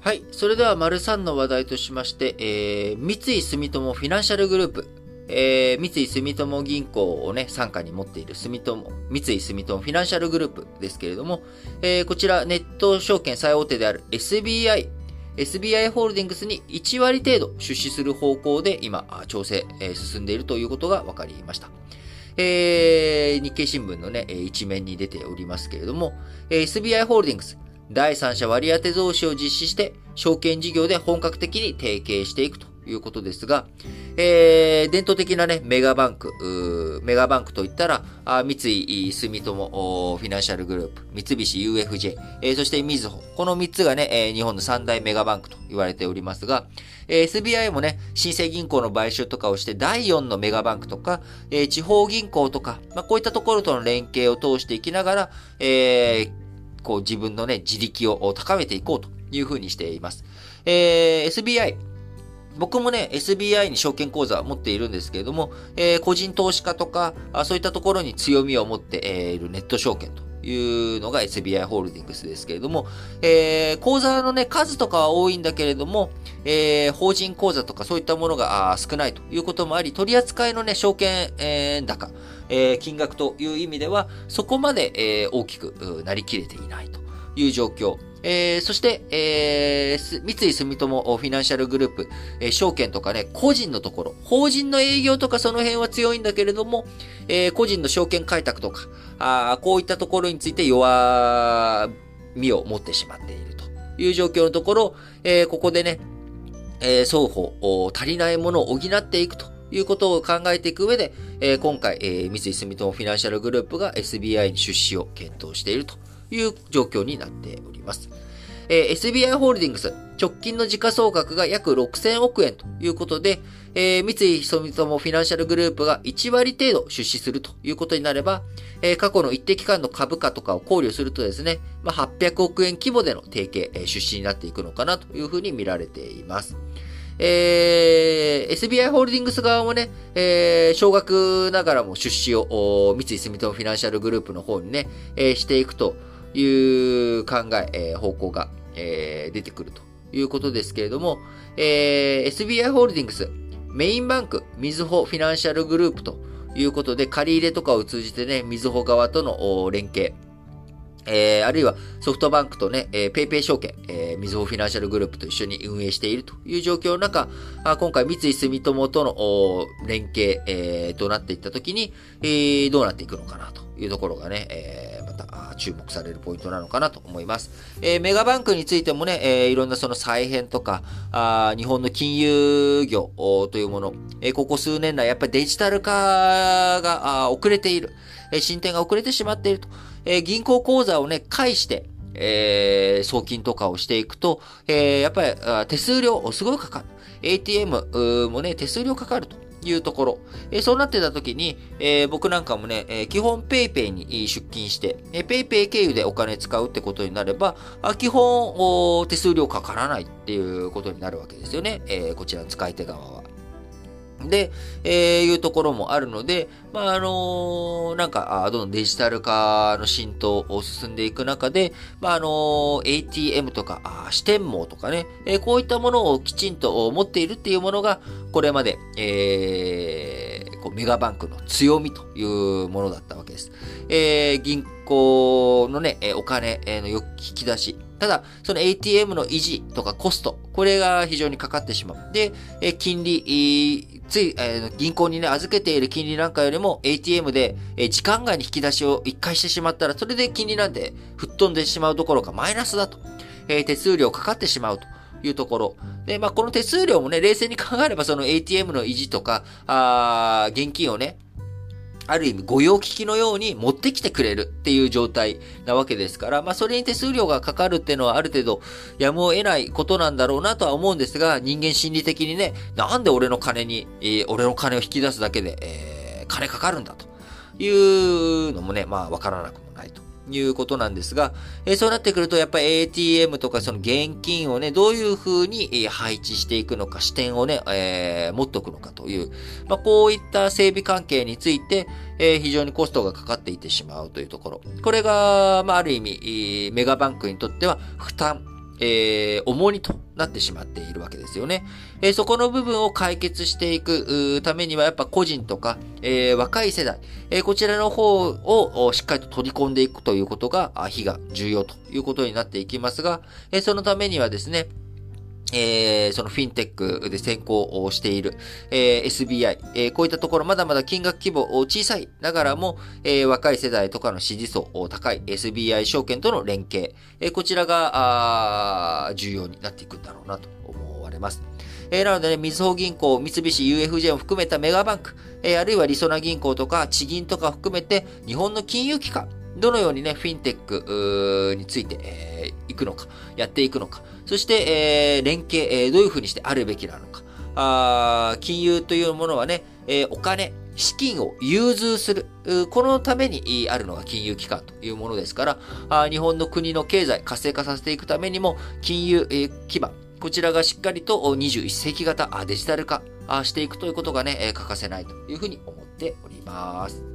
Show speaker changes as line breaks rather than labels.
はい。それでは、丸3の話題としまして、えー、三井住友フィナンシャルグループ、えー、三井住友銀行をね、傘下に持っている住友、三井住友フィナンシャルグループですけれども、えー、こちら、ネット証券最大手である SBI、SBI ホールディングスに1割程度出資する方向で今、調整、えー、進んでいるということが分かりました。えー、日経新聞のね、一面に出ておりますけれども、SBI ホールディングス、第三者割当増資を実施して、証券事業で本格的に提携していくということですが、えー、伝統的なね、メガバンク、メガバンクといったら、あ三井住友フィナンシャルグループ、三菱 UFJ、えー、そしてみずほ。この3つがね、えー、日本の三大メガバンクと言われておりますが、えー、SBI もね、新生銀行の買収とかをして、第4のメガバンクとか、えー、地方銀行とか、まあ、こういったところとの連携を通していきながら、えー、こう自分のね、自力を高めていこうというふうにしています。えー、SBI。僕もね、SBI に証券口座を持っているんですけれども、えー、個人投資家とかあ、そういったところに強みを持っているネット証券というのが SBI ホールディングスですけれども、えー、口座のね、数とかは多いんだけれども、えー、法人口座とかそういったものが少ないということもあり、取り扱いのね、証券、えー、高、えー、金額という意味では、そこまで、えー、大きくなりきれていないという状況。えー、そして、えー、三井住友フィナンシャルグループ、えー、証券とかね、個人のところ、法人の営業とかその辺は強いんだけれども、えー、個人の証券開拓とか、あこういったところについて弱みを持ってしまっているという状況のところ、えー、ここでね、えー、双方、足りないものを補っていくということを考えていく上で、えー、今回、えー、三井住友フィナンシャルグループが SBI に出資を検討しているという状況になっております。えー、SBI ホールディングス、直近の時価総額が約6000億円ということで、えー、三井住友フィナンシャルグループが1割程度出資するということになれば、えー、過去の一定期間の株価とかを考慮するとですね、まあ、800億円規模での提携、えー、出資になっていくのかなというふうに見られています。えー、SBI ホールディングス側もね、えー、少額ながらも出資を、三井住友フィナンシャルグループの方にね、えー、していくという考え、えー、方向が、えー、出てくるということですけれども、えー、SBI ホールディングス、メインバンク、みずほフィナンシャルグループということで、借り入れとかを通じてね、みずほ側との連携、えー、あるいはソフトバンクとね、えー、ペイペイ証券、えー、みずほフィナンシャルグループと一緒に運営しているという状況の中、あ今回三井住友との連携、えー、となっていったときに、えー、どうなっていくのかなというところがね、えー、また注目されるポイントなのかなと思います。えー、メガバンクについてもね、えー、いろんなその再編とか、あ日本の金融業というもの、えー、ここ数年来やっぱりデジタル化が遅れている、えー、進展が遅れてしまっていると。えー、銀行口座をね、返して、えー、送金とかをしていくと、えー、やっぱり手数料すごいかかる。ATM もね、手数料かかるというところ。え、そうなってた時に、えー、僕なんかもね、えー、基本 PayPay に出勤して、え、PayPay 経由でお金使うってことになれば、あ基本手数料かからないっていうことになるわけですよね。えー、こちらの使い手側は。で、えー、いうところもあるので、まあ、あのー、なんか、どんどんデジタル化の浸透を進んでいく中で、まあ、あのー、ATM とか、あ支店網とかね、えー、こういったものをきちんと持っているっていうものが、これまで、えー、こうメガバンクの強みというものだったわけです。えー、銀行のね、お金の引き出し、ただ、その ATM の維持とかコスト、これが非常にかかってしまう。で、金利、つい、えー銀行にね、預けている金利なんかよりも ATM で、え時間外に引き出しを一回してしまったら、それで金利なんで吹っ飛んでしまうどころかマイナスだと。え手数料かかってしまうと。いうところ。で、まあ、この手数料もね、冷静に考えれば、その ATM の維持とか、あ現金をね、ある意味、御用聞きのように持ってきてくれるっていう状態なわけですから、まあ、それに手数料がかかるっていうのはある程度、やむを得ないことなんだろうなとは思うんですが、人間心理的にね、なんで俺の金に、えー、俺の金を引き出すだけで、えー、金かかるんだというのもね、まあ、わからなくもないと。いうことなんですが、え、そうなってくると、やっぱり ATM とかその現金をね、どういうふうに、配置していくのか、視点をね、えー、持っておくのかという、まあ、こういった整備関係について、えー、非常にコストがかかっていってしまうというところ。これが、まあ、ある意味、メガバンクにとっては負担、えー、重荷となってしまっているわけですよね。えー、そこの部分を解決していくためには、やっぱ個人とか、えー、若い世代、えこちらの方をしっかりと取り込んでいくということが、非が重要ということになっていきますが、えそのためにはですね、えー、そのフィンテックで先行をしている、えー、SBI、えー、こういったところまだまだ金額規模小さいながらも、えー、若い世代とかの支持層高い SBI 証券との連携、えー、こちらがあ重要になっていくんだろうなと思われます。えー、なのでね、みずほ銀行、三菱 UFJ を含めたメガバンク、えー、あるいはりそな銀行とか地銀とか含めて日本の金融機関、どのようにね、フィンテックについて、えー、くのか、やっていくのか、そして、えー、連携、えー、どういうふうにしてあるべきなのか、あ金融というものはね、えー、お金、資金を融通する。このためにあるのが金融機関というものですから、日本の国の経済活性化させていくためにも、金融基盤、こちらがしっかりと21世紀型デジタル化していくということがね、欠かせないというふうに思っております。